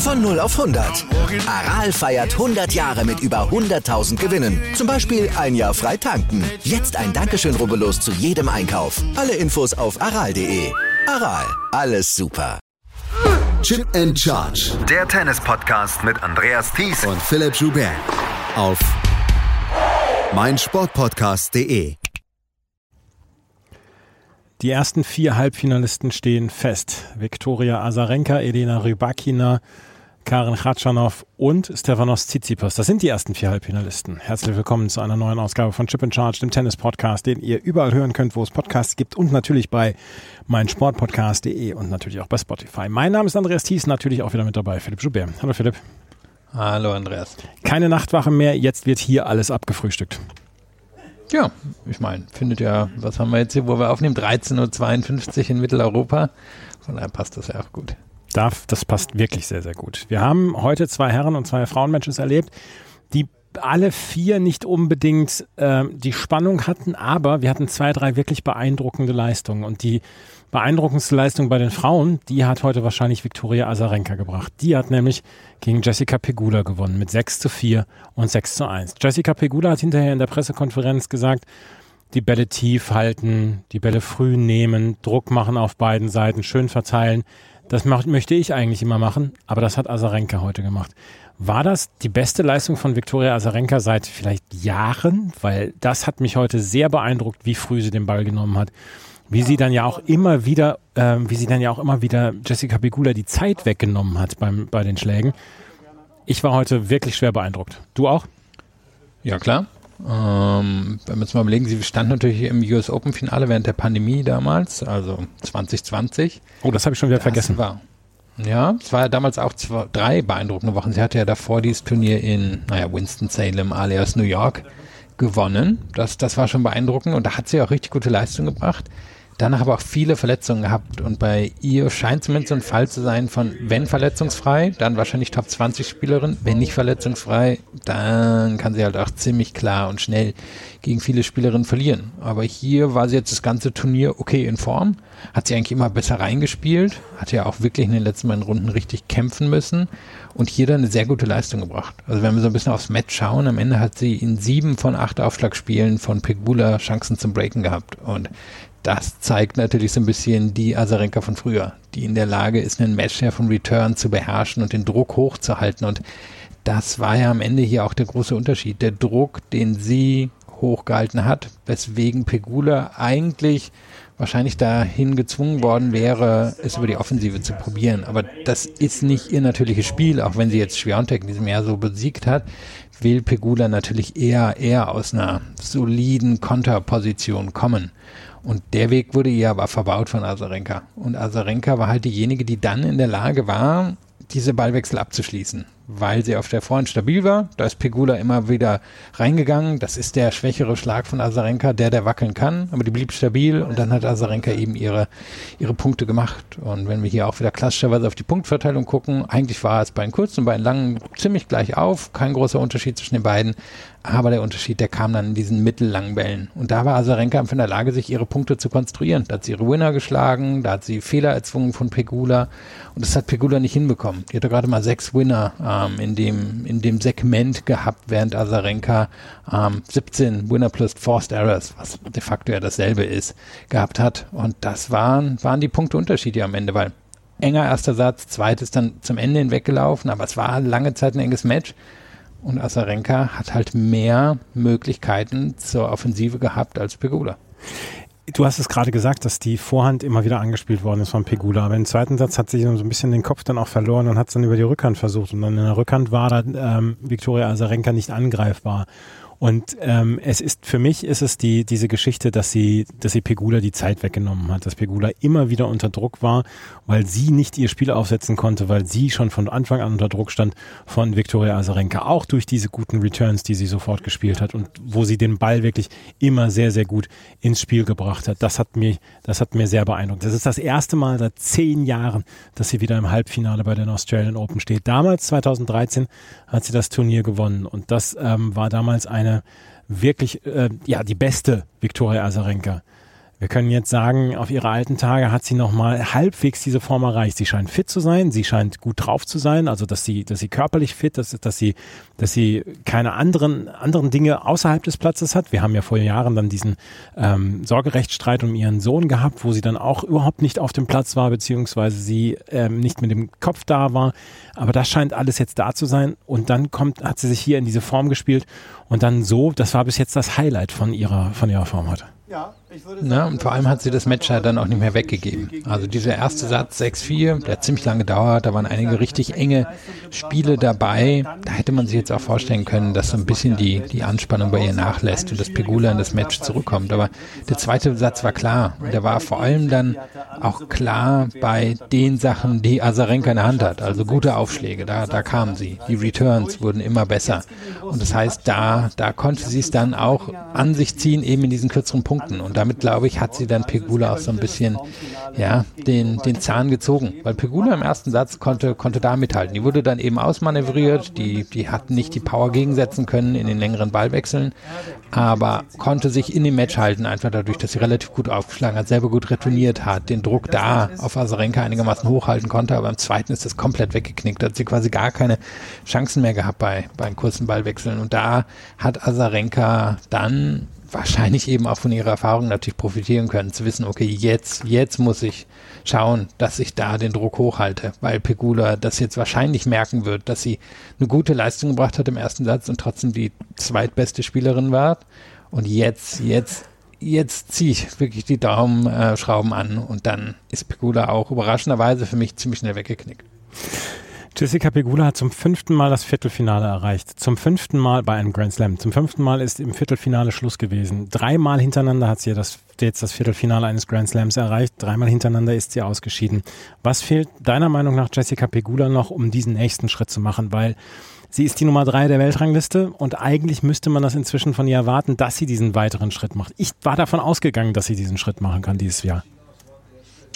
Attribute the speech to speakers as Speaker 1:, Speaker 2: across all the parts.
Speaker 1: Von 0 auf 100. Aral feiert 100 Jahre mit über 100.000 Gewinnen. Zum Beispiel ein Jahr frei tanken. Jetzt ein Dankeschön, rubbellos zu jedem Einkauf. Alle Infos auf aral.de. Aral, alles super.
Speaker 2: Chip and Charge.
Speaker 3: Der Tennis-Podcast mit Andreas Thies
Speaker 2: und Philipp Joubert. Auf meinsportpodcast.de.
Speaker 4: Die ersten vier Halbfinalisten stehen fest. Viktoria Azarenka, Elena Rybakina, Karin Khatschanow und Stefanos Tsitsipas. Das sind die ersten vier Halbfinalisten. Herzlich willkommen zu einer neuen Ausgabe von Chip in Charge, dem Tennis-Podcast, den ihr überall hören könnt, wo es Podcasts gibt und natürlich bei meinsportpodcast.de und natürlich auch bei Spotify. Mein Name ist Andreas Thies, natürlich auch wieder mit dabei, Philipp Joubert. Hallo Philipp.
Speaker 5: Hallo Andreas.
Speaker 4: Keine Nachtwache mehr, jetzt wird hier alles abgefrühstückt.
Speaker 5: Ja, ich meine, findet ja, was haben wir jetzt hier, wo wir aufnehmen? 13.52 Uhr in Mitteleuropa. Von daher passt das ja auch gut
Speaker 4: darf, das passt wirklich sehr, sehr gut. Wir haben heute zwei Herren und zwei Frauenmatches erlebt, die alle vier nicht unbedingt äh, die Spannung hatten, aber wir hatten zwei, drei wirklich beeindruckende Leistungen. Und die beeindruckendste Leistung bei den Frauen, die hat heute wahrscheinlich Viktoria Azarenka gebracht. Die hat nämlich gegen Jessica Pegula gewonnen mit 6 zu 4 und 6 zu 1. Jessica Pegula hat hinterher in der Pressekonferenz gesagt, die Bälle tief halten, die Bälle früh nehmen, Druck machen auf beiden Seiten, schön verteilen. Das macht, möchte ich eigentlich immer machen, aber das hat Azarenka heute gemacht. War das die beste Leistung von Viktoria Azarenka seit vielleicht Jahren? Weil das hat mich heute sehr beeindruckt, wie früh sie den Ball genommen hat. Wie sie dann ja auch immer wieder, äh, wie sie dann ja auch immer wieder Jessica Pegula die Zeit weggenommen hat beim, bei den Schlägen. Ich war heute wirklich schwer beeindruckt. Du auch?
Speaker 5: Ja, klar. Ähm, wenn wir uns mal überlegen, sie stand natürlich im US Open Finale während der Pandemie damals, also 2020.
Speaker 4: Oh, das habe ich schon wieder das vergessen.
Speaker 5: War, ja, es war ja damals auch zwei, drei beeindruckende Wochen. Sie hatte ja davor dieses Turnier in, naja, Winston-Salem alias New York gewonnen. Das, das war schon beeindruckend und da hat sie auch richtig gute Leistung gebracht. Danach aber auch viele Verletzungen gehabt und bei ihr scheint zumindest ein Fall zu sein von, wenn verletzungsfrei, dann wahrscheinlich Top 20 Spielerin, wenn nicht verletzungsfrei, dann kann sie halt auch ziemlich klar und schnell gegen viele Spielerinnen verlieren. Aber hier war sie jetzt das ganze Turnier okay in Form, hat sie eigentlich immer besser reingespielt, hat ja auch wirklich in den letzten beiden Runden richtig kämpfen müssen. Und hier dann eine sehr gute Leistung gebracht. Also wenn wir so ein bisschen aufs Match schauen, am Ende hat sie in sieben von acht Aufschlagspielen von Pegula Chancen zum Breaken gehabt. Und das zeigt natürlich so ein bisschen die Azarenka von früher, die in der Lage ist, einen Matchshare von Return zu beherrschen und den Druck hochzuhalten. Und das war ja am Ende hier auch der große Unterschied. Der Druck, den sie hochgehalten hat, weswegen Pegula eigentlich wahrscheinlich dahin gezwungen worden wäre, es über die Offensive zu probieren. Aber das ist nicht ihr natürliches Spiel, auch wenn sie jetzt Schwerontek in diesem Jahr so besiegt hat, will Pegula natürlich eher, eher aus einer soliden Konterposition kommen. Und der Weg wurde ihr aber verbaut von Azarenka. Und Azarenka war halt diejenige, die dann in der Lage war, diese Ballwechsel abzuschließen weil sie auf der Vorhand stabil war. Da ist Pegula immer wieder reingegangen. Das ist der schwächere Schlag von Azarenka, der, der wackeln kann, aber die blieb stabil und dann hat Azarenka eben ihre, ihre Punkte gemacht. Und wenn wir hier auch wieder klassischerweise auf die Punktverteilung gucken, eigentlich war es bei den kurzen und bei den langen ziemlich gleich auf. Kein großer Unterschied zwischen den beiden. Aber der Unterschied, der kam dann in diesen mittellangen Bällen. Und da war einfach in der Lage, sich ihre Punkte zu konstruieren. Da hat sie ihre Winner geschlagen, da hat sie Fehler erzwungen von Pegula. Und das hat Pegula nicht hinbekommen. Die hatte gerade mal sechs Winner ähm, in, dem, in dem Segment gehabt, während Azarenka ähm, 17 Winner plus Forced Errors, was de facto ja dasselbe ist, gehabt hat. Und das waren, waren die Punkteunterschiede am Ende, weil enger erster Satz, zweites dann zum Ende hinweggelaufen, aber es war lange Zeit ein enges Match. Und Asarenka hat halt mehr Möglichkeiten zur Offensive gehabt als Pegula.
Speaker 4: Du hast es gerade gesagt, dass die Vorhand immer wieder angespielt worden ist von Pegula. Aber im zweiten Satz hat sich so ein bisschen den Kopf dann auch verloren und hat es dann über die Rückhand versucht. Und dann in der Rückhand war dann ähm, Viktoria Azarenka nicht angreifbar. Und ähm, es ist für mich ist es die diese Geschichte, dass sie dass sie Pegula die Zeit weggenommen hat, dass Pegula immer wieder unter Druck war, weil sie nicht ihr Spiel aufsetzen konnte, weil sie schon von Anfang an unter Druck stand von Viktoria Azarenka, auch durch diese guten Returns, die sie sofort gespielt hat und wo sie den Ball wirklich immer sehr sehr gut ins Spiel gebracht hat. Das hat mir das hat mir sehr beeindruckt. Das ist das erste Mal seit zehn Jahren, dass sie wieder im Halbfinale bei den Australian Open steht. Damals 2013 hat sie das Turnier gewonnen und das ähm, war damals eine wirklich, äh, ja, die beste Viktoria Azarenka. Wir können jetzt sagen, auf ihre alten Tage hat sie nochmal halbwegs diese Form erreicht. Sie scheint fit zu sein, sie scheint gut drauf zu sein, also dass sie, dass sie körperlich fit ist, dass sie, dass sie keine anderen, anderen Dinge außerhalb des Platzes hat. Wir haben ja vor Jahren dann diesen ähm, Sorgerechtsstreit um ihren Sohn gehabt, wo sie dann auch überhaupt nicht auf dem Platz war, beziehungsweise sie ähm, nicht mit dem Kopf da war. Aber das scheint alles jetzt da zu sein. Und dann kommt, hat sie sich hier in diese Form gespielt und dann so, das war bis jetzt das Highlight von ihrer, von ihrer Form heute.
Speaker 5: Ja, Na, und vor allem hat sie das Match ja dann auch nicht mehr weggegeben. Also dieser erste Satz 6-4, der hat ziemlich lange gedauert, da waren einige richtig enge Spiele dabei. Da hätte man sich jetzt auch vorstellen können, dass so ein bisschen die, die Anspannung bei ihr nachlässt und dass Pegula in das Match zurückkommt. Aber der zweite Satz war klar. Und der war vor allem dann auch klar bei den Sachen, die Azarenka in der Hand hat. Also gute Aufschläge, da, da kamen sie. Die Returns wurden immer besser. Und das heißt, da, da konnte sie es dann auch an sich ziehen, eben in diesen kürzeren Punkten Punkten. Und damit, glaube ich, hat sie dann Pegula auch so ein bisschen, ja, den, den Zahn gezogen. Weil Pegula im ersten Satz konnte, konnte da mithalten. Die wurde dann eben ausmanövriert, die, die hatten nicht die Power gegensetzen können in den längeren Ballwechseln, aber konnte sich in dem Match halten, einfach dadurch, dass sie relativ gut aufgeschlagen hat, selber gut retourniert hat, den Druck da auf Asarenka einigermaßen hochhalten konnte, aber im zweiten ist das komplett weggeknickt. Da hat sie quasi gar keine Chancen mehr gehabt bei, bei kurzen Ballwechseln. Und da hat Asarenka dann wahrscheinlich eben auch von ihrer Erfahrung natürlich profitieren können, zu wissen, okay, jetzt, jetzt muss ich schauen, dass ich da den Druck hochhalte, weil Pegula das jetzt wahrscheinlich merken wird, dass sie eine gute Leistung gebracht hat im ersten Satz und trotzdem die zweitbeste Spielerin war. Und jetzt, jetzt, jetzt ziehe ich wirklich die Daumenschrauben an und dann ist Pegula auch überraschenderweise für mich ziemlich schnell weggeknickt.
Speaker 4: Jessica Pegula hat zum fünften Mal das Viertelfinale erreicht. Zum fünften Mal bei einem Grand Slam. Zum fünften Mal ist im Viertelfinale Schluss gewesen. Dreimal hintereinander hat sie das, jetzt das Viertelfinale eines Grand Slams erreicht. Dreimal hintereinander ist sie ausgeschieden. Was fehlt deiner Meinung nach Jessica Pegula noch, um diesen nächsten Schritt zu machen? Weil sie ist die Nummer drei der Weltrangliste und eigentlich müsste man das inzwischen von ihr erwarten, dass sie diesen weiteren Schritt macht. Ich war davon ausgegangen, dass sie diesen Schritt machen kann dieses Jahr.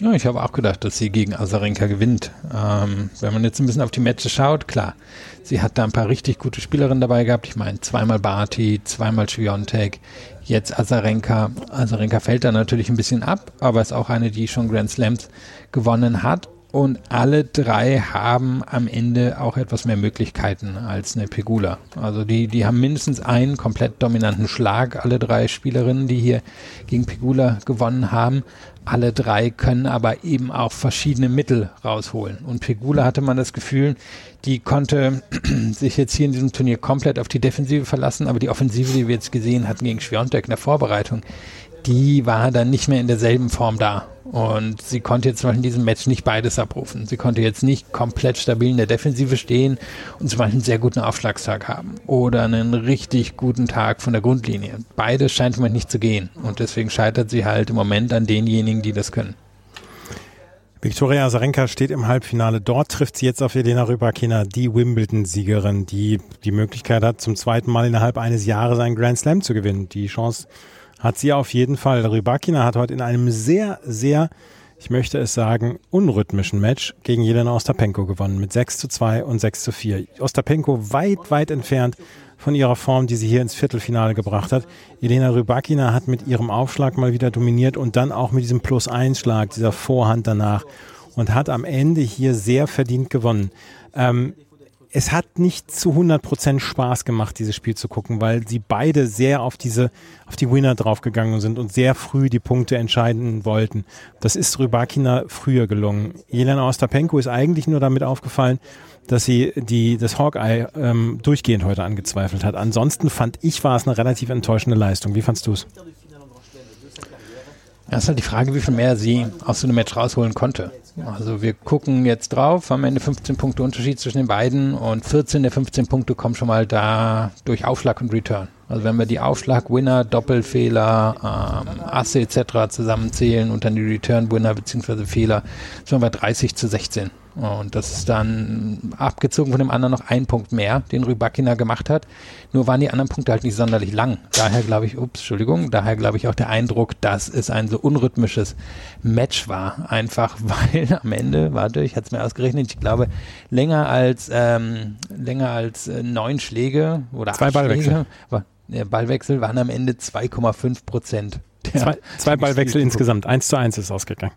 Speaker 5: Ja, ich habe auch gedacht, dass sie gegen Azarenka gewinnt. Ähm, wenn man jetzt ein bisschen auf die Matches schaut, klar, sie hat da ein paar richtig gute Spielerinnen dabei gehabt. Ich meine, zweimal Barty, zweimal Schwiontek, jetzt Azarenka. Azarenka fällt da natürlich ein bisschen ab, aber ist auch eine, die schon Grand Slams gewonnen hat. Und alle drei haben am Ende auch etwas mehr Möglichkeiten als eine Pegula. Also die, die haben mindestens einen komplett dominanten Schlag, alle drei Spielerinnen, die hier gegen Pegula gewonnen haben. Alle drei können aber eben auch verschiedene Mittel rausholen. Und Pegula hatte man das Gefühl, die konnte sich jetzt hier in diesem Turnier komplett auf die Defensive verlassen, aber die Offensive, die wir jetzt gesehen hatten gegen Schwiontek in der Vorbereitung, die war dann nicht mehr in derselben Form da. Und sie konnte jetzt zum Beispiel in diesem Match nicht beides abrufen. Sie konnte jetzt nicht komplett stabil in der Defensive stehen und zum Beispiel einen sehr guten Aufschlagstag haben oder einen richtig guten Tag von der Grundlinie. Beides scheint im Moment nicht zu gehen. Und deswegen scheitert sie halt im Moment an denjenigen, die das können.
Speaker 4: Viktoria Azarenka steht im Halbfinale. Dort trifft sie jetzt auf Elena Rybakina, die Wimbledon-Siegerin, die die Möglichkeit hat, zum zweiten Mal innerhalb eines Jahres einen Grand Slam zu gewinnen. Die Chance hat sie auf jeden Fall. Rybakina hat heute in einem sehr, sehr, ich möchte es sagen, unrhythmischen Match gegen Jelena Ostapenko gewonnen mit 6 zu 2 und 6 zu 4. Ostapenko weit, weit entfernt von ihrer Form, die sie hier ins Viertelfinale gebracht hat. Jelena Rybakina hat mit ihrem Aufschlag mal wieder dominiert und dann auch mit diesem Plus-1-Schlag, dieser Vorhand danach und hat am Ende hier sehr verdient gewonnen. Ähm, es hat nicht zu 100% Spaß gemacht, dieses Spiel zu gucken, weil sie beide sehr auf diese, auf die Winner draufgegangen sind und sehr früh die Punkte entscheiden wollten. Das ist Rybakina früher gelungen. Jelena Ostapenko ist eigentlich nur damit aufgefallen, dass sie die, das Hawkeye ähm, durchgehend heute angezweifelt hat. Ansonsten fand ich, war es eine relativ enttäuschende Leistung. Wie fandst du es?
Speaker 5: Ja, ist halt die Frage, wie viel mehr sie aus so einem Match rausholen konnte. Also wir gucken jetzt drauf, am Ende 15 Punkte Unterschied zwischen den beiden und 14 der 15 Punkte kommen schon mal da durch Aufschlag und Return. Also wenn wir die Aufschlag-Winner, Doppelfehler, ähm, Asse etc. zusammenzählen und dann die Return-Winner bzw. Fehler, sind wir bei 30 zu 16. Und das ist dann abgezogen von dem anderen noch ein Punkt mehr, den Rybakina gemacht hat. Nur waren die anderen Punkte halt nicht sonderlich lang. Daher glaube ich, ups, Entschuldigung, daher glaube ich auch der Eindruck, dass es ein so unrhythmisches Match war. Einfach weil am Ende, warte, ich hatte es mir ausgerechnet, ich glaube, länger als ähm, länger als äh, neun Schläge oder
Speaker 4: Zwei Ballwechsel.
Speaker 5: Schläge, war, der Ballwechsel waren am Ende 2,5 Prozent. der-
Speaker 4: Zwei, zwei Ballwechsel insgesamt. Eins zu eins ist ausgegangen.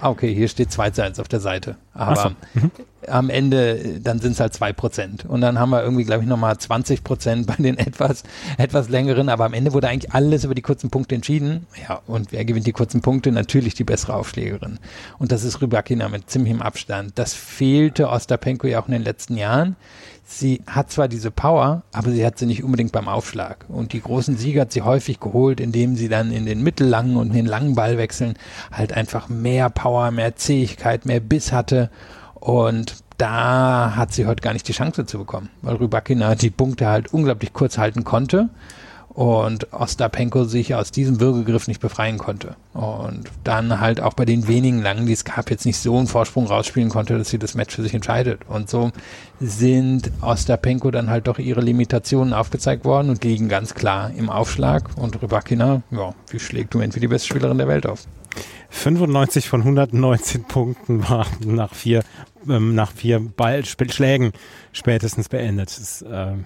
Speaker 5: Ah, okay, hier steht 2 zu 1 auf der Seite. Aber
Speaker 4: so.
Speaker 5: am Ende, dann sind es halt 2 Prozent. Und dann haben wir irgendwie, glaube ich, nochmal 20 Prozent bei den etwas, etwas längeren. Aber am Ende wurde eigentlich alles über die kurzen Punkte entschieden. Ja, und wer gewinnt die kurzen Punkte? Natürlich die bessere Aufschlägerin. Und das ist Rybakina mit ziemlichem Abstand. Das fehlte Ostapenko ja auch in den letzten Jahren. Sie hat zwar diese Power, aber sie hat sie nicht unbedingt beim Aufschlag. Und die großen Siege hat sie häufig geholt, indem sie dann in den mittellangen und in den langen Ballwechseln halt einfach mehr Power, mehr Zähigkeit, mehr Biss hatte. Und da hat sie heute gar nicht die Chance zu bekommen, weil Rybakina die Punkte halt unglaublich kurz halten konnte und Ostapenko sich aus diesem Würgegriff nicht befreien konnte. Und dann halt auch bei den wenigen Langen, die es gab, jetzt nicht so einen Vorsprung rausspielen konnte, dass sie das Match für sich entscheidet. Und so sind Ostapenko dann halt doch ihre Limitationen aufgezeigt worden und liegen ganz klar im Aufschlag. Und Rybakina, ja, die schlägt Moment wie die beste Spielerin der Welt auf.
Speaker 4: 95 von 119 Punkten waren nach vier, ähm, nach vier Ball Sp- Schlägen spätestens beendet. Das ist, ähm,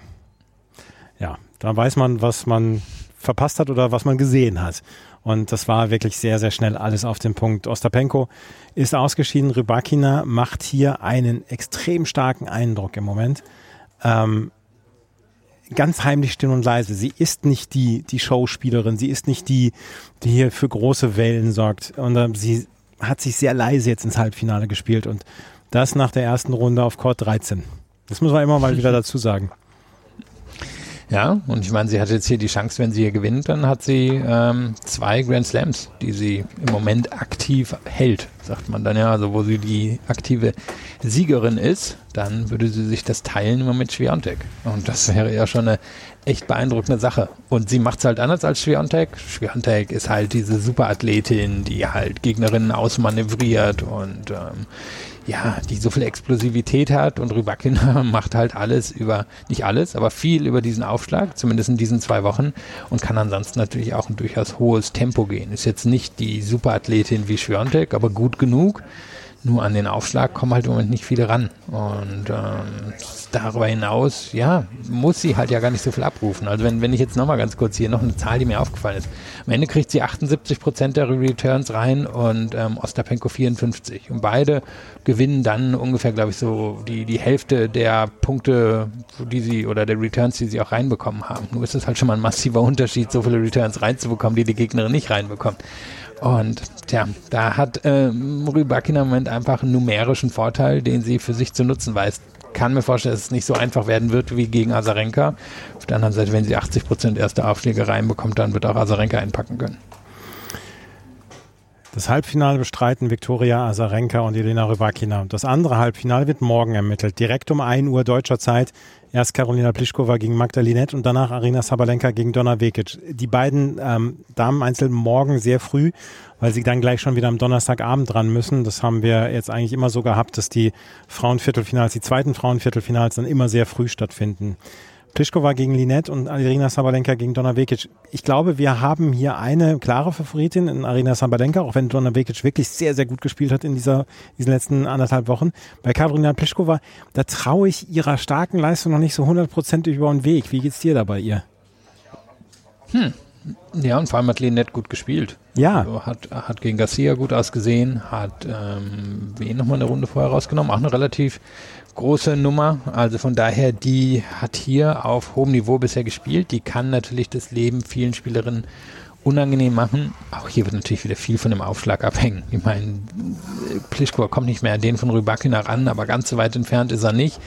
Speaker 4: ja, da weiß man, was man verpasst hat oder was man gesehen hat. Und das war wirklich sehr, sehr schnell alles auf den Punkt. Ostapenko ist ausgeschieden. Rybakina macht hier einen extrem starken Eindruck im Moment. Ähm, ganz heimlich still und leise. Sie ist nicht die, die Showspielerin. Sie ist nicht die, die hier für große Wellen sorgt. Und ähm, sie hat sich sehr leise jetzt ins Halbfinale gespielt. Und das nach der ersten Runde auf Court 13. Das muss man immer mal wieder dazu sagen.
Speaker 5: Ja, und ich meine, sie hat jetzt hier die Chance, wenn sie hier gewinnt, dann hat sie ähm, zwei Grand Slams, die sie im Moment aktiv hält, sagt man dann ja. Also wo sie die aktive Siegerin ist, dann würde sie sich das teilen immer mit Schwiontek. Und das wäre ja schon eine echt beeindruckende Sache. Und sie macht es halt anders als Schwiontek. Schwiontek ist halt diese Superathletin, die halt Gegnerinnen ausmanövriert und ähm, ja, die so viel Explosivität hat und Rybakina macht halt alles über, nicht alles, aber viel über diesen Aufschlag, zumindest in diesen zwei Wochen und kann ansonsten natürlich auch ein durchaus hohes Tempo gehen. Ist jetzt nicht die Superathletin wie Schwiontek, aber gut genug. Nur an den Aufschlag kommen halt im Moment nicht viele ran. Und ähm, darüber hinaus, ja, muss sie halt ja gar nicht so viel abrufen. Also wenn, wenn ich jetzt nochmal ganz kurz hier noch eine Zahl, die mir aufgefallen ist. Am Ende kriegt sie 78 Prozent der Returns rein und ähm, Ostapenko 54. Und beide gewinnen dann ungefähr, glaube ich, so die, die Hälfte der Punkte, die sie oder der Returns, die sie auch reinbekommen haben. Nur ist es halt schon mal ein massiver Unterschied, so viele Returns reinzubekommen, die die Gegnerin nicht reinbekommt. Und tja, da hat ähm, Rybakina im Moment einfach einen numerischen Vorteil, den sie für sich zu nutzen weiß. Kann mir vorstellen, dass es nicht so einfach werden wird wie gegen Azarenka. Auf der anderen Seite, wenn sie 80% erste Aufschläge reinbekommt, dann wird auch Azarenka einpacken können.
Speaker 4: Das Halbfinale bestreiten Viktoria Azarenka und Elena Rybakina. Das andere Halbfinale wird morgen ermittelt. Direkt um 1 Uhr deutscher Zeit. Erst Karolina Pliskova gegen Magda Linette und danach Arina Sabalenka gegen Donna Vekic. Die beiden ähm, Damen einzeln morgen sehr früh, weil sie dann gleich schon wieder am Donnerstagabend dran müssen. Das haben wir jetzt eigentlich immer so gehabt, dass die Frauenviertelfinals, die zweiten Frauenviertelfinals dann immer sehr früh stattfinden. Pliskova gegen Linette und Arina Sabalenka gegen Donna Vekic. Ich glaube, wir haben hier eine klare Favoritin in Arina Sabalenka, auch wenn Donna Vekic wirklich sehr, sehr gut gespielt hat in dieser, diesen letzten anderthalb Wochen. Bei Karolina Pliskova, da traue ich ihrer starken Leistung noch nicht so hundertprozentig über den Weg. Wie geht's dir da bei ihr?
Speaker 5: Ja, und vor allem hat Linette gut gespielt.
Speaker 4: Ja.
Speaker 5: Also hat, hat gegen Garcia gut ausgesehen, hat ähm, wen nochmal eine Runde vorher rausgenommen, auch eine relativ große Nummer. Also von daher, die hat hier auf hohem Niveau bisher gespielt. Die kann natürlich das Leben vielen Spielerinnen unangenehm machen. Auch hier wird natürlich wieder viel von dem Aufschlag abhängen. Ich meine, Pliskova kommt nicht mehr an den von Rybakina ran, aber ganz so weit entfernt ist er nicht.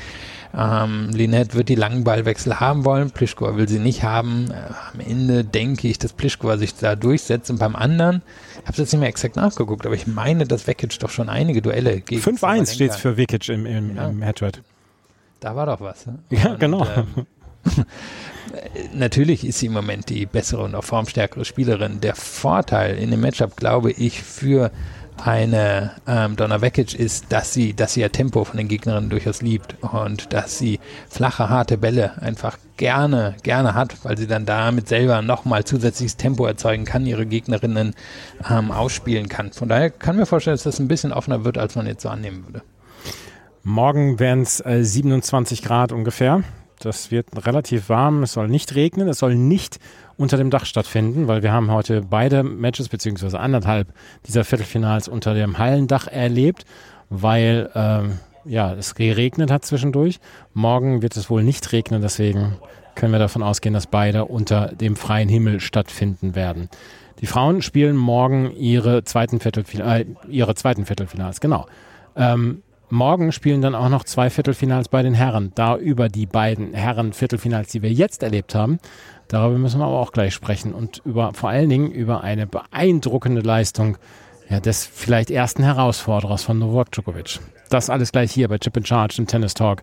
Speaker 5: Ähm, Linette wird die langen Ballwechsel haben wollen, Pliskova will sie nicht haben. Äh, am Ende denke ich, dass Pliskova sich da durchsetzt und beim anderen, ich habe jetzt nicht mehr exakt nachgeguckt, aber ich meine, dass Vekic doch schon einige Duelle gegen
Speaker 4: 5-1
Speaker 5: Sabalenka-
Speaker 4: steht's für Vekic im, im,
Speaker 5: Ja.
Speaker 4: im Headward.
Speaker 5: Da war doch was. Ne?
Speaker 4: Ja,
Speaker 5: Und,
Speaker 4: genau.
Speaker 5: Ähm, Natürlich ist sie im Moment die bessere und auch formstärkere Spielerin. Der Vorteil in dem Matchup, glaube ich, für eine ähm, Donna Vekic ist, dass sie, dass sie ihr Tempo von den Gegnerinnen durchaus liebt und dass sie flache, harte Bälle einfach gerne, gerne hat, weil sie dann damit selber nochmal zusätzliches Tempo erzeugen kann, ihre Gegnerinnen ähm, ausspielen kann. Von daher kann mir vorstellen, dass das ein bisschen offener wird, als man jetzt so annehmen würde.
Speaker 4: Morgen werden es äh, 27 Grad ungefähr. Das wird relativ warm. Es soll nicht regnen. Es soll nicht unter dem Dach stattfinden, weil wir haben heute beide Matches beziehungsweise anderthalb dieser Viertelfinals unter dem Hallendach erlebt, weil ähm, ja es geregnet hat zwischendurch. Morgen wird es wohl nicht regnen, deswegen können wir davon ausgehen, dass beide unter dem freien Himmel stattfinden werden. Die Frauen spielen morgen ihre zweiten, Viertelfinals, äh, ihre zweiten Viertelfinals, genau. Ähm, morgen spielen dann auch noch zwei Viertelfinals bei den Herren. Da über die beiden Herren-Viertelfinals, die wir jetzt erlebt haben, Darüber müssen wir aber auch gleich sprechen und über vor allen Dingen über eine beeindruckende Leistung ja, des vielleicht ersten Herausforderers von Novak Djokovic. Das alles gleich hier bei Chip in Charge im Tennis Talk.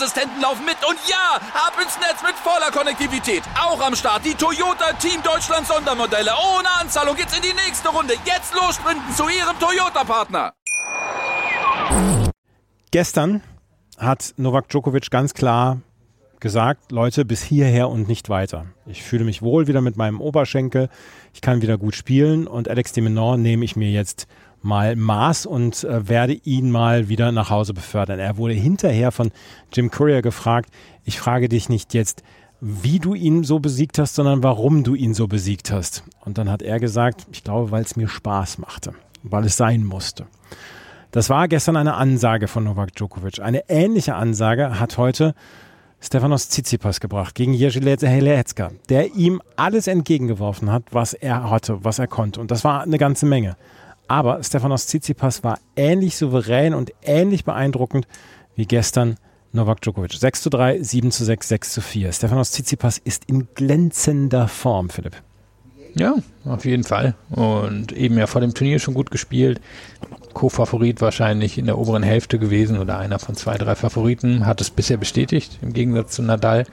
Speaker 6: laufen mit. Und ja, ab ins Netz mit voller Konnektivität. Auch am Start die Toyota Team Deutschland Sondermodelle. Ohne Anzahlung geht's in die nächste Runde. Jetzt los sprinten zu ihrem Toyota-Partner.
Speaker 4: Gestern hat Novak Djokovic ganz klar gesagt, Leute, bis hierher und nicht weiter. Ich fühle mich wohl wieder mit meinem Oberschenkel, ich kann wieder gut spielen und Alex de Menor nehme ich mir jetzt mal Maß und äh, werde ihn mal wieder nach Hause befördern. Er wurde hinterher von Jim Courier gefragt, ich frage dich nicht jetzt, wie du ihn so besiegt hast, sondern warum du ihn so besiegt hast. Und dann hat er gesagt, ich glaube, weil es mir Spaß machte, weil es sein musste. Das war gestern eine Ansage von Novak Djokovic. Eine ähnliche Ansage hat heute Stefanos Tsitsipas gebracht gegen Jerzy Helecka, der ihm alles entgegengeworfen hat, was er hatte, was er konnte. Und das war eine ganze Menge. Aber Stefanos Tsitsipas war ähnlich souverän und ähnlich beeindruckend wie gestern Novak Djokovic. 6 zu 3, 7 zu 6, 6 zu 4. Stefanos Tsitsipas ist in glänzender Form, Philipp.
Speaker 5: Ja, auf jeden Fall. Und eben ja vor dem Turnier schon gut gespielt. Co-Favorit wahrscheinlich in der oberen Hälfte gewesen oder einer von zwei, drei Favoriten. Hat es bisher bestätigt, im Gegensatz zu Nadal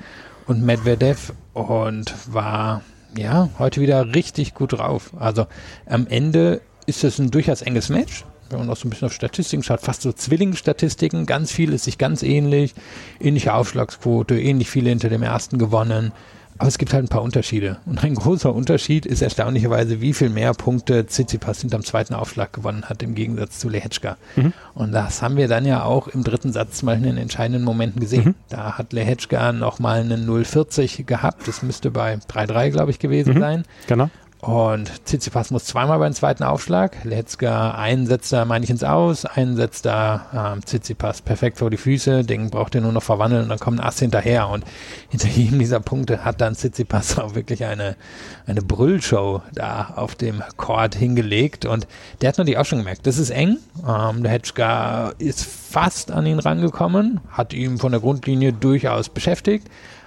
Speaker 5: und Medvedev. Und war, ja, heute wieder richtig gut drauf. Also am Ende ist es ein durchaus enges Match. Wenn man auch so ein bisschen auf Statistiken schaut, fast so Zwillingsstatistiken, ganz viel ist sich ganz ähnlich. Ähnliche Aufschlagsquote, ähnlich viele hinter dem ersten gewonnen. Aber es gibt halt ein paar Unterschiede. Und ein großer Unterschied ist erstaunlicherweise, wie viel mehr Punkte Tsitsipas hinterm zweiten Aufschlag gewonnen hat, im Gegensatz zu Lehetschka. Mhm. Und das haben wir dann ja auch im dritten Satz mal in den entscheidenden Momenten gesehen. Mhm. Da hat Lehetschka nochmal einen 0,40 gehabt. Das müsste bei 3,3, glaube ich, gewesen mhm. sein.
Speaker 4: Genau.
Speaker 5: Und Tsitsipas muss zweimal beim zweiten Aufschlag. Letzka einen setzt er, meine ich, ins Aus, einen setzt da ähm, Tsitsipas perfekt vor die Füße. Den braucht er nur noch verwandeln und dann kommt ein Ass hinterher. Und hinter jedem dieser Punkte hat dann Tsitsipas auch wirklich eine, eine Brüllshow da auf dem Court hingelegt. Und der hat natürlich auch schon gemerkt, das ist eng. Ähm, der Hetschka ist fast an ihn rangekommen, hat ihn von der Grundlinie durchaus beschäftigt,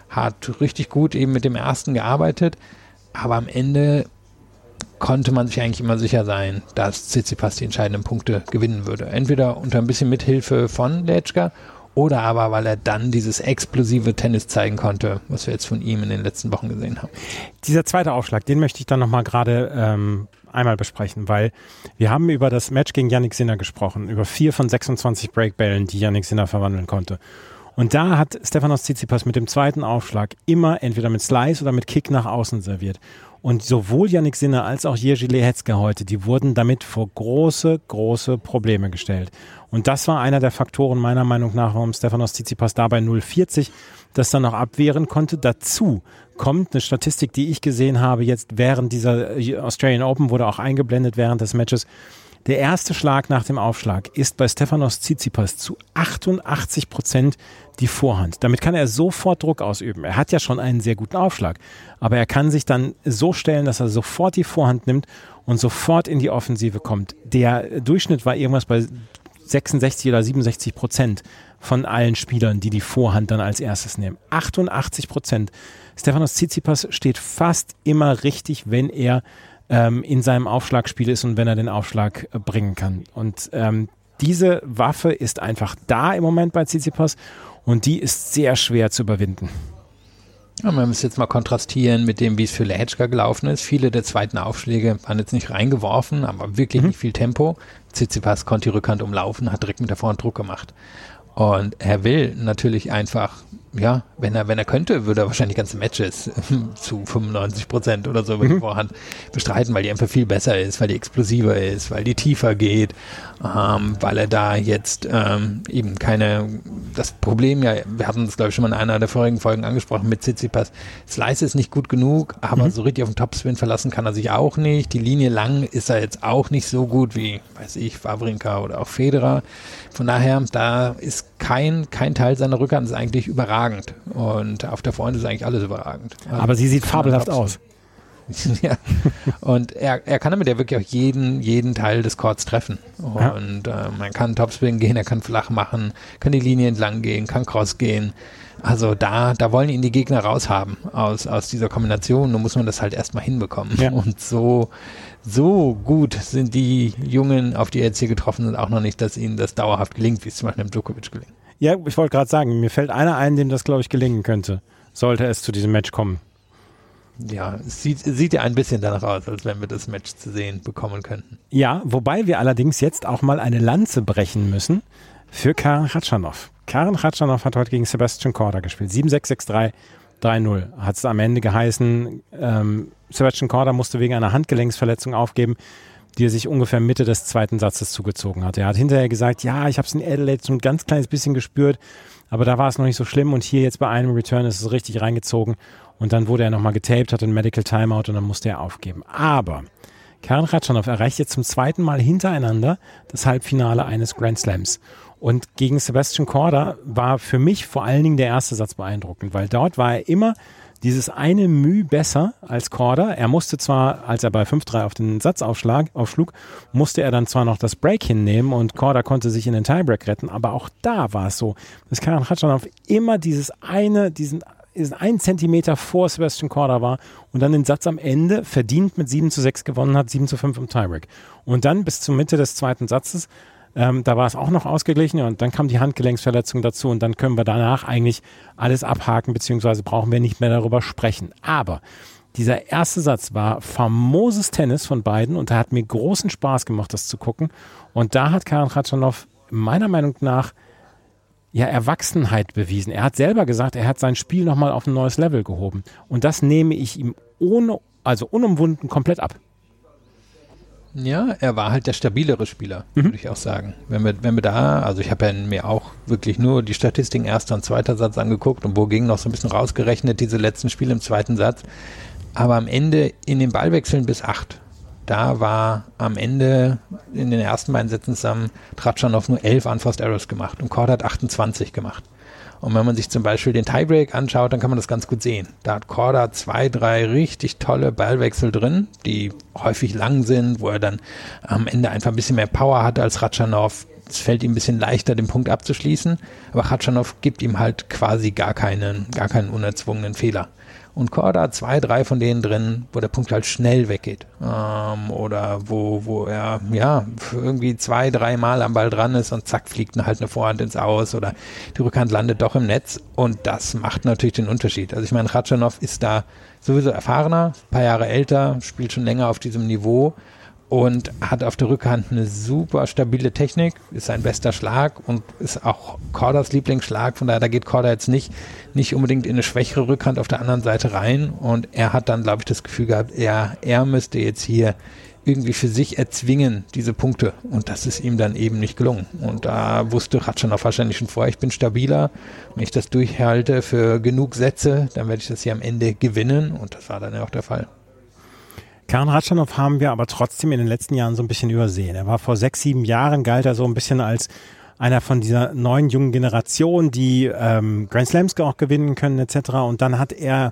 Speaker 5: hat richtig gut eben mit dem ersten gearbeitet. Aber am Ende konnte man sich eigentlich immer sicher sein, dass Tsitsipas die entscheidenden Punkte gewinnen würde. Entweder unter ein bisschen Mithilfe von Letschka oder aber weil er dann dieses explosive Tennis zeigen konnte, was wir jetzt von ihm in den letzten Wochen gesehen haben.
Speaker 4: Dieser zweite Aufschlag, den möchte ich dann nochmal gerade ähm, einmal besprechen, weil wir haben über das Match gegen Yannick Sinner gesprochen, über vier von 26 Breakbällen, die Yannick Sinner verwandeln konnte. Und da hat Stefanos Tsitsipas mit dem zweiten Aufschlag immer entweder mit Slice oder mit Kick nach außen serviert. Und sowohl Yannick Sinner als auch Jerzy Lehetzke heute, die wurden damit vor große, große Probleme gestellt. Und das war einer der Faktoren meiner Meinung nach, warum Stefanos Tsitsipas dabei 0,40 das dann noch abwehren konnte. Dazu kommt eine Statistik, die ich gesehen habe jetzt während dieser Australian Open, wurde auch eingeblendet während des Matches. Der erste Schlag nach dem Aufschlag ist bei Stefanos Tsitsipas zu 88 Prozent die Vorhand. Damit kann er sofort Druck ausüben. Er hat ja schon einen sehr guten Aufschlag, aber er kann sich dann so stellen, dass er sofort die Vorhand nimmt und sofort in die Offensive kommt. Der Durchschnitt war irgendwas bei 66 oder 67 Prozent von allen Spielern, die die Vorhand dann als erstes nehmen. 88 Prozent. Stefanos Tsitsipas steht fast immer richtig, wenn er ähm, in seinem Aufschlagspiel ist und wenn er den Aufschlag äh, bringen kann. Und ähm, diese Waffe ist einfach da im Moment bei Tsitsipas und die ist sehr schwer zu überwinden.
Speaker 5: Ja, man muss jetzt mal kontrastieren mit dem, wie es für Lehečka gelaufen ist. Viele der zweiten Aufschläge waren jetzt nicht reingeworfen, aber wirklich mhm. nicht viel Tempo. Tsitsipas konnte die Rückhand umlaufen, hat direkt mit der Vorhand Druck gemacht. Und er will natürlich einfach ja, wenn er, wenn er könnte, würde er wahrscheinlich ganze Matches zu 95 Prozent oder so über die mhm. Vorhand bestreiten, weil die einfach viel besser ist, weil die explosiver ist, weil die tiefer geht, ähm, weil er da jetzt ähm, eben keine, das Problem ja, wir hatten das glaube ich schon mal in einer der vorigen Folgen angesprochen mit Tsitsipas, Slice ist nicht gut genug, aber mhm. so richtig auf den Topspin verlassen kann er sich auch nicht, die Linie lang ist er jetzt auch nicht so gut wie, weiß ich, Wawrinka oder auch Federer, von daher, da ist kein, kein Teil seiner Rückhand ist eigentlich überragend. Und auf der Vorhand ist eigentlich alles überragend.
Speaker 4: Aber sie sieht fabelhaft aus.
Speaker 5: ja. Und er, er kann damit ja wirklich auch jeden, jeden Teil des Chords treffen. Und ja. äh, man kann Topspin gehen, er kann flach machen, kann die Linie entlang gehen, kann Cross gehen. Also da, da wollen ihn die Gegner raushaben aus, aus dieser Kombination. Nun muss man das halt erstmal hinbekommen. Ja. Und so, so gut sind die Jungen, auf die er jetzt hier getroffen sind, auch noch nicht, dass ihnen das dauerhaft gelingt, wie es zum Beispiel dem Djokovic gelingt.
Speaker 4: Ja, ich wollte gerade sagen, mir fällt einer ein, dem das, glaube ich, gelingen könnte, sollte es zu diesem Match kommen.
Speaker 5: Ja, es sieht, sieht ja ein bisschen danach aus, als wenn wir das Match zu sehen bekommen könnten.
Speaker 4: Ja, wobei wir allerdings jetzt auch mal eine Lanze brechen müssen für Karen Hatschanow. Karen Hatschanow hat heute gegen Sebastian Korda gespielt. 7-6-6-3, 3-0. Hat es am Ende geheißen, ähm, Sebastian Korda musste wegen einer Handgelenksverletzung aufgeben, die er sich ungefähr Mitte des zweiten Satzes zugezogen hat. Er hat hinterher gesagt, ja, ich habe es in Adelaide so ein ganz kleines bisschen gespürt, aber da war es noch nicht so schlimm und hier jetzt bei einem Return ist es richtig reingezogen und dann wurde er nochmal getaped, hat ein Medical Timeout und dann musste er aufgeben. Aber Karen Ratschanow erreicht jetzt zum zweiten Mal hintereinander das Halbfinale eines Grand Slams. Und gegen Sebastian Korda war für mich vor allen Dingen der erste Satz beeindruckend, weil dort war er immer dieses eine Mühe besser als Korda. Er musste zwar, als er bei 5-3 auf den Satz aufschlug, musste er dann zwar noch das Break hinnehmen und Korda konnte sich in den Tiebreak retten, aber auch da war es so, dass Karan Khachanov immer dieses eine, diesen diesen einen Zentimeter vor Sebastian Korda war und dann den Satz am Ende verdient mit 7 zu 6 gewonnen hat, 7 zu 5 im Tiebreak. Und dann bis zur Mitte des zweiten Satzes ähm, da war es auch noch ausgeglichen und dann kam die Handgelenksverletzung dazu und dann können wir danach eigentlich alles abhaken, beziehungsweise brauchen wir nicht mehr darüber sprechen. Aber dieser erste Satz war famoses Tennis von beiden und da hat mir großen Spaß gemacht, das zu gucken. Und da hat Karin Khatschanov meiner Meinung nach ja Erwachsenheit bewiesen. Er hat selber gesagt, er hat sein Spiel nochmal auf ein neues Level gehoben. Und das nehme ich ihm ohne, also unumwunden komplett ab.
Speaker 5: Ja, er war halt der stabilere Spieler, mhm. würde ich auch sagen. Wenn wir, wenn wir da, also ich habe ja mir auch wirklich nur die Statistiken erster und zweiter Satz angeguckt und wo ging noch so ein bisschen rausgerechnet, diese letzten Spiele im zweiten Satz. Aber am Ende in den Ballwechseln bis acht, da war am Ende in den ersten beiden Sätzen zusammen Tratschanow nur elf Unforced Errors gemacht und Cord hat 28 gemacht. Und wenn man sich zum Beispiel den Tiebreak anschaut, dann kann man das ganz gut sehen. Da hat Korda zwei, drei richtig tolle Ballwechsel drin, die häufig lang sind, wo er dann am Ende einfach ein bisschen mehr Power hat als Ratschanow. Es fällt ihm ein bisschen leichter, den Punkt abzuschließen. Aber Ratschanow gibt ihm halt quasi gar keinen, gar keinen unerzwungenen Fehler und Korda hat zwei, drei von denen drin, wo der Punkt halt schnell weggeht. Ähm, oder wo, wo er ja irgendwie zwei, drei Mal am Ball dran ist und zack, fliegt halt eine Vorhand ins Aus oder die Rückhand landet doch im Netz. Und das macht natürlich den Unterschied. Also ich meine, Ratschanow ist da sowieso erfahrener, paar Jahre älter, spielt schon länger auf diesem Niveau und hat auf der Rückhand eine super stabile Technik, ist sein bester Schlag und ist auch Corders Lieblingsschlag. Von daher, da geht Corder jetzt nicht, nicht unbedingt in eine schwächere Rückhand auf der anderen Seite rein. Und er hat dann, glaube ich, das Gefühl gehabt, er, er müsste jetzt hier irgendwie für sich erzwingen, diese Punkte. Und das ist ihm dann eben nicht gelungen. Und da wusste Ratschanow wahrscheinlich schon vorher, ich bin stabiler. Wenn ich das durchhalte für genug Sätze, dann werde ich das hier am Ende gewinnen. Und das war dann ja auch der Fall.
Speaker 4: Karin Ratschanow haben wir aber trotzdem in den letzten Jahren so ein bisschen übersehen. Er war vor sechs, sieben Jahren, galt er so ein bisschen als einer von dieser neuen jungen Generation, die ähm, Grand Slams auch gewinnen können etc. Und dann hat er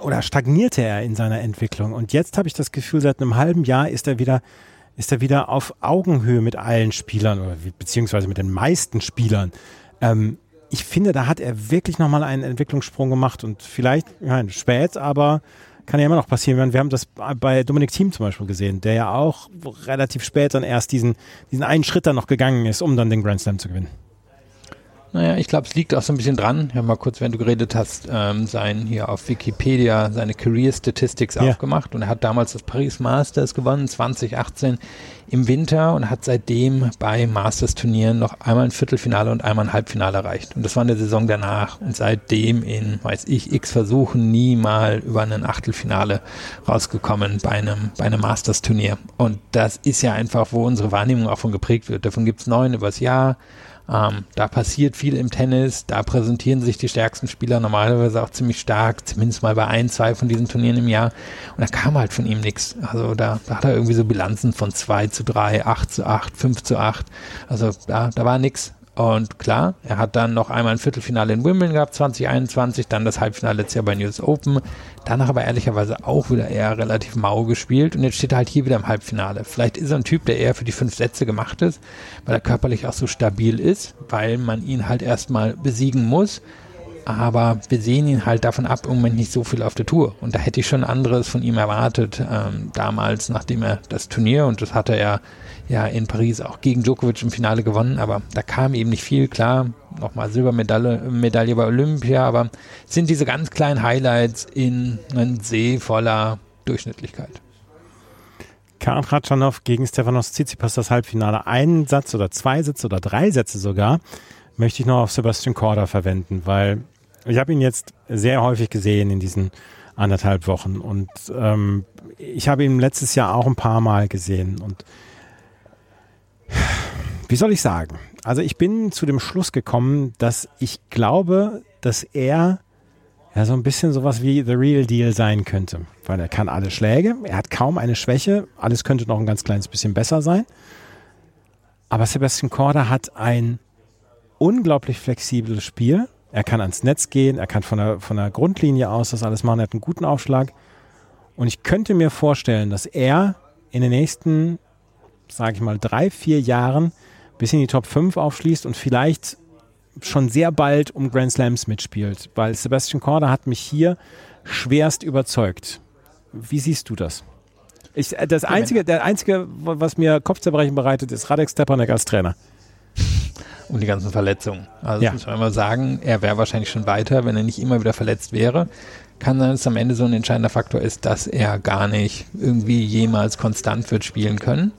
Speaker 4: oder stagnierte er in seiner Entwicklung. Und jetzt habe ich das Gefühl, seit einem halben Jahr ist er wieder ist er wieder auf Augenhöhe mit allen Spielern oder beziehungsweise mit den meisten Spielern. Ähm, ich finde, da hat er wirklich nochmal einen Entwicklungssprung gemacht und vielleicht, ja, spät, aber kann ja immer noch passieren. Wir haben das bei Dominik Thiem zum Beispiel gesehen, der ja auch relativ spät dann erst diesen, diesen einen Schritt dann noch gegangen ist, um dann den Grand Slam zu gewinnen.
Speaker 5: Naja, ich glaube, es liegt auch so ein bisschen dran. Ich mal kurz, wenn du geredet hast, ähm, sein hier auf Wikipedia seine Career Statistics ja. aufgemacht und er hat damals das Paris Masters gewonnen, 2018 im Winter und hat seitdem bei Masters-Turnieren noch einmal ein Viertelfinale und einmal ein Halbfinale erreicht. Und das war in der Saison danach und seitdem in, weiß ich, x Versuchen nie mal über ein Achtelfinale rausgekommen bei einem, bei einem Masters-Turnier. Und das ist ja einfach, wo unsere Wahrnehmung auch von geprägt wird. Davon gibt es neun übers Jahr. Ähm, da passiert viel im Tennis, da präsentieren sich die stärksten Spieler normalerweise auch ziemlich stark, zumindest mal bei ein, zwei von diesen Turnieren im Jahr. Und da kam halt von ihm nichts. Also da, da, hat er irgendwie so Bilanzen von 2 zu 3, 8 zu 8, 5 zu 8. Also da, da war nichts. Und klar, er hat dann noch einmal ein Viertelfinale in Wimbledon gehabt, 2021, dann das Halbfinale letztes Jahr bei News Open. Danach aber ehrlicherweise auch wieder eher relativ mau gespielt und jetzt steht er halt hier wieder im Halbfinale. Vielleicht ist er ein Typ, der eher für die fünf Sätze gemacht ist, weil er körperlich auch so stabil ist, weil man ihn halt erstmal besiegen muss aber wir sehen ihn halt davon ab im Moment nicht so viel auf der Tour. Und da hätte ich schon anderes von ihm erwartet, ähm, damals, nachdem er das Turnier, und das hatte er ja in Paris auch gegen Djokovic im Finale gewonnen, aber da kam eben nicht viel, klar, nochmal Silbermedaille Medaille bei Olympia, aber sind diese ganz kleinen Highlights in einem See voller Durchschnittlichkeit.
Speaker 4: Karin Ratschanow gegen Stefanos Tsitsipas das Halbfinale. Einen Satz oder zwei Sätze oder drei Sätze sogar möchte ich noch auf Sebastian Korda verwenden, weil ich habe ihn jetzt sehr häufig gesehen in diesen anderthalb Wochen und ähm, ich habe ihn letztes Jahr auch ein paar Mal gesehen und wie soll ich sagen? Also ich bin zu dem Schluss gekommen, dass ich glaube, dass er ja so ein bisschen sowas wie The Real Deal sein könnte, weil er kann alle Schläge, er hat kaum eine Schwäche, alles könnte noch ein ganz kleines bisschen besser sein. Aber Sebastian Korda hat ein unglaublich flexibles Spiel er kann ans Netz gehen, er kann von der, von der Grundlinie aus das alles machen, er hat einen guten Aufschlag. Und ich könnte mir vorstellen, dass er in den nächsten, sage ich mal, drei, vier Jahren bis in die Top 5 aufschließt und vielleicht schon sehr bald um Grand Slams mitspielt, weil Sebastian Korda hat mich hier schwerst überzeugt. Wie siehst du das? Ich, das einzige, der einzige, was mir Kopfzerbrechen bereitet, ist Radek Stepanek als Trainer
Speaker 5: um die ganzen Verletzungen. Also ja. muss man immer sagen, er wäre wahrscheinlich schon weiter, wenn er nicht immer wieder verletzt wäre. Kann sein, dass am Ende so ein entscheidender Faktor ist, dass er gar nicht irgendwie jemals konstant wird spielen können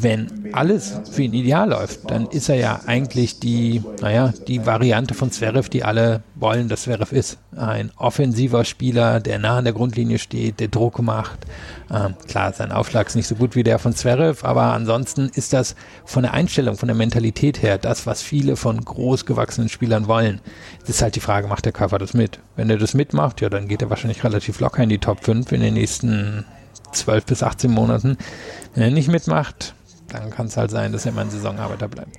Speaker 5: wenn alles für ihn ideal läuft, dann ist er ja eigentlich die, naja, die Variante von Zverev, die alle wollen, dass Zverev ist. Ein offensiver Spieler, der nah an der Grundlinie steht, der Druck macht. Ähm, klar, sein Aufschlag ist nicht so gut wie der von Zverev, aber ansonsten ist das von der Einstellung, von der Mentalität her, das, was viele von großgewachsenen Spielern wollen. Es ist halt die Frage, macht der Körper das mit? Wenn er das mitmacht, ja, dann geht er wahrscheinlich relativ locker in die Top 5 in den nächsten 12 bis 18 Monaten. Wenn er nicht mitmacht, dann kann es halt sein, dass er immer ein Saisonarbeiter bleibt.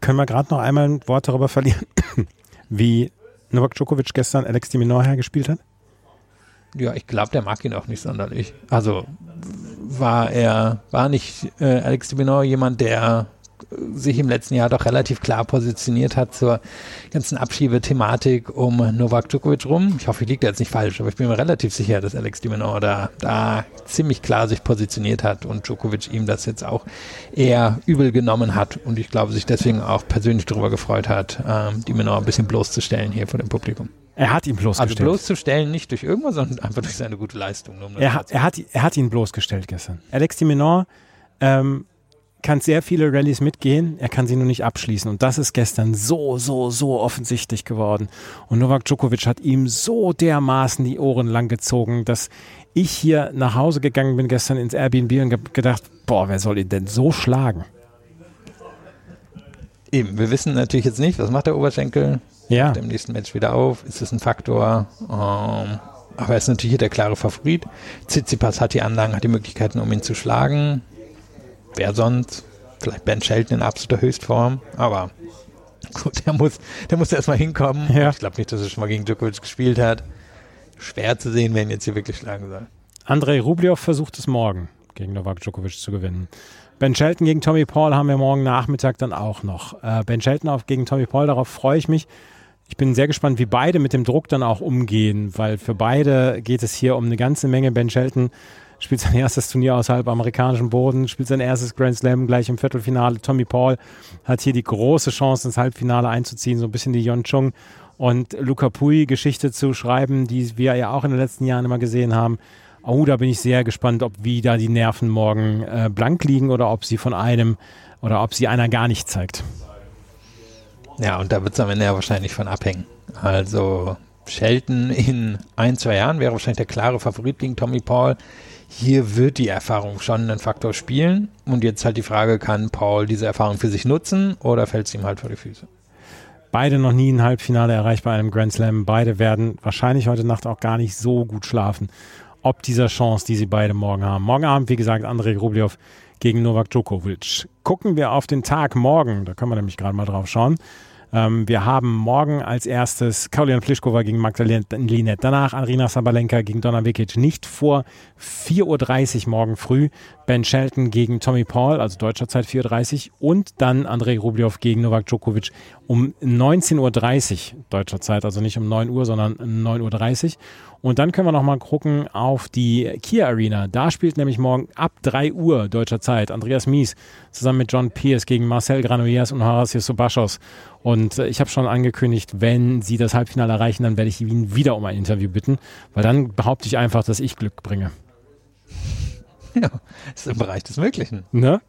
Speaker 4: Können wir gerade noch einmal ein Wort darüber verlieren, wie Novak Djokovic gestern Alex de Minaur hergespielt hat?
Speaker 5: Ja, ich glaube, der mag ihn auch nicht sonderlich. Also war er, war nicht äh, Alex de Minaur jemand, der sich im letzten Jahr doch relativ klar positioniert hat zur ganzen Abschiebethematik um Novak Djokovic rum. Ich hoffe, ich liege da jetzt nicht falsch, aber ich bin mir relativ sicher, dass Alex Dimenor da, da ziemlich klar sich positioniert hat und Djokovic ihm das jetzt auch eher übel genommen hat und ich glaube, sich deswegen auch persönlich darüber gefreut hat, ähm, Dimenor ein bisschen bloßzustellen hier vor dem Publikum.
Speaker 4: Er hat ihn bloßgestellt.
Speaker 5: Also bloßzustellen nicht durch irgendwas, sondern einfach durch seine gute Leistung.
Speaker 4: Um er, hat, er, hat, er hat ihn bloßgestellt gestern. Alex Dimenor ähm, kann sehr viele Rallyes mitgehen, er kann sie nur nicht abschließen. Und das ist gestern so, so, so offensichtlich geworden. Und Novak Djokovic hat ihm so dermaßen die Ohren lang gezogen, dass ich hier nach Hause gegangen bin gestern ins Airbnb und gedacht, boah, wer soll ihn denn so schlagen?
Speaker 5: Eben, wir wissen natürlich jetzt nicht, was macht der Oberschenkel?
Speaker 4: Ja.
Speaker 5: Macht er im nächsten Match wieder auf? Ist das ein Faktor? Ähm, Aber er ist natürlich hier der klare Favorit. Tsitsipas hat die Anlagen, hat die Möglichkeiten, um ihn zu schlagen. Wer sonst? Vielleicht Ben Shelton in absoluter Höchstform. Aber gut, der muss, der muss erstmal hinkommen.
Speaker 4: Ja.
Speaker 5: Ich glaube nicht, dass er schon mal gegen Djokovic gespielt hat. Schwer zu sehen, wer ihn jetzt hier wirklich schlagen soll.
Speaker 4: Andrei Rublev versucht es morgen gegen Novak Djokovic zu gewinnen. Ben Shelton gegen Tommy Paul haben wir morgen Nachmittag dann auch noch. Äh, ben Shelton auf, gegen Tommy Paul, darauf freue ich mich. Ich bin sehr gespannt, wie beide mit dem Druck dann auch umgehen, weil für beide geht es hier um eine ganze Menge. Ben Shelton spielt sein erstes Turnier außerhalb amerikanischem Boden, spielt sein erstes Grand Slam gleich im Viertelfinale. Tommy Paul hat hier die große Chance, ins Halbfinale einzuziehen, so ein bisschen die Yon Chung und Luca Pui Geschichte zu schreiben, die wir ja auch in den letzten Jahren immer gesehen haben. Oh, da bin ich sehr gespannt, ob wie da die Nerven morgen äh, blank liegen oder ob sie von einem oder ob sie einer gar nicht zeigt.
Speaker 5: Ja, und da wird es am Ende ja wahrscheinlich von abhängen. Also Shelton in ein, zwei Jahren wäre wahrscheinlich der klare Favorit gegen Tommy Paul. Hier wird die Erfahrung schon einen Faktor spielen. Und jetzt halt die Frage, kann Paul diese Erfahrung für sich nutzen oder fällt es ihm halt vor die Füße?
Speaker 4: Beide noch nie ein Halbfinale erreicht bei einem Grand Slam. Beide werden wahrscheinlich heute Nacht auch gar nicht so gut schlafen. Ob dieser Chance, die sie beide morgen haben. Morgen Abend, wie gesagt, Andrei Rublev gegen Novak Djokovic. Gucken wir auf den Tag morgen. Da können wir nämlich gerade mal drauf schauen. Ähm, wir haben morgen als erstes Karolina Pliskova gegen Magdalena Linet. Danach Arina Sabalenka gegen Donna Vekic. Nicht vor 4.30 Uhr morgen früh. Ben Shelton gegen Tommy Paul, also deutscher Zeit 4.30 Uhr. Und dann Andrei Rublev gegen Novak Djokovic um 19.30 Uhr deutscher Zeit. Also nicht um 9 Uhr, sondern 9.30 Uhr. Und dann können wir noch mal gucken auf die Kia Arena. Da spielt nämlich morgen ab 3 Uhr deutscher Zeit Andreas Mies zusammen mit John Pierce gegen Marcel Granollers und Horacio Sobachos. Und äh, ich habe schon angekündigt, wenn sie das Halbfinale erreichen, dann werde ich ihn wieder um ein Interview bitten, weil dann behaupte ich einfach, dass ich Glück bringe.
Speaker 5: Ja, ist im Bereich des Möglichen.
Speaker 4: Ne?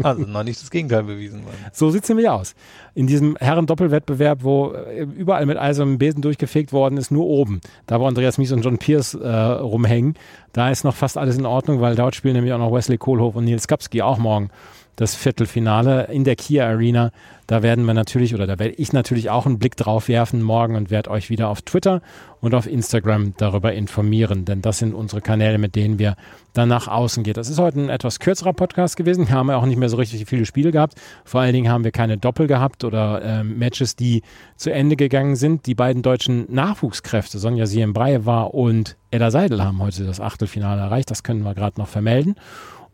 Speaker 5: Also noch nicht das Gegenteil bewiesen worden.
Speaker 4: So sieht es nämlich aus. In diesem Herren-Doppelwettbewerb, wo äh, überall mit eisernem Besen durchgefegt worden ist, nur oben. Da, wo Andreas Mies und John Pierce äh, rumhängen, da ist noch fast alles in Ordnung, weil dort spielen nämlich auch noch Wesley Kohlhoff und Nils Kapski auch morgen das Viertelfinale in der Kia Arena. Da werden wir natürlich, oder da werde ich natürlich auch einen Blick drauf werfen morgen und werde euch wieder auf Twitter und auf Instagram darüber informieren, denn das sind unsere Kanäle, mit denen wir dann nach außen gehen. Das ist heute ein etwas kürzerer Podcast gewesen. Haben ja auch nicht mehr so richtig viele Spiele gehabt. Vor allen Dingen haben wir keine Doppel gehabt oder äh, Matches, die zu Ende gegangen sind. Die beiden deutschen Nachwuchskräfte, Sonja Siembreyewa und Edda Seidel, haben heute das Achtelfinale erreicht. Das können wir gerade noch vermelden.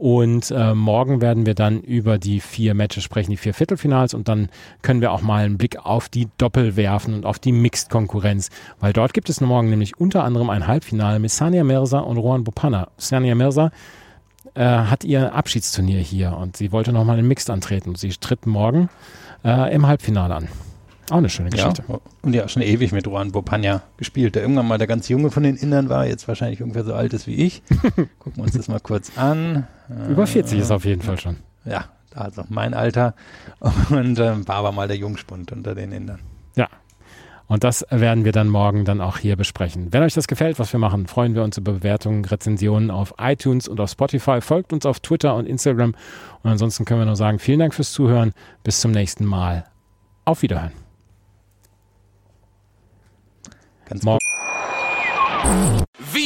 Speaker 4: Und äh, morgen werden wir dann über die vier Matches sprechen, die vier Viertelfinals. Und dann können wir auch mal einen Blick auf die Doppel werfen und auf die Mixed-Konkurrenz. Weil dort gibt es morgen nämlich unter anderem ein Halbfinale mit Sania Mirza und Rohan Bopana. Sania Mirza äh, hat ihr Abschiedsturnier hier und sie wollte nochmal in Mixed antreten. Sie tritt morgen äh, im Halbfinale an. Auch eine schöne Geschichte.
Speaker 5: Ja, und ja, schon ewig mit Juan Bopanja gespielt, der irgendwann mal der ganz Junge von den Indern war, jetzt wahrscheinlich ungefähr so alt ist wie ich. Gucken wir uns das mal kurz an.
Speaker 4: Über 40 ist auf jeden Fall schon.
Speaker 5: Ja, also mein Alter. Und ähm, war aber mal der Jungspund unter den Indern.
Speaker 4: Ja. Und das werden wir dann morgen dann auch hier besprechen. Wenn euch das gefällt, was wir machen, freuen wir uns über Bewertungen, Rezensionen auf iTunes und auf Spotify. Folgt uns auf Twitter und Instagram. Und ansonsten können wir nur sagen, vielen Dank fürs Zuhören. Bis zum nächsten Mal. Auf Wiederhören.
Speaker 5: Ganz
Speaker 4: Morgen.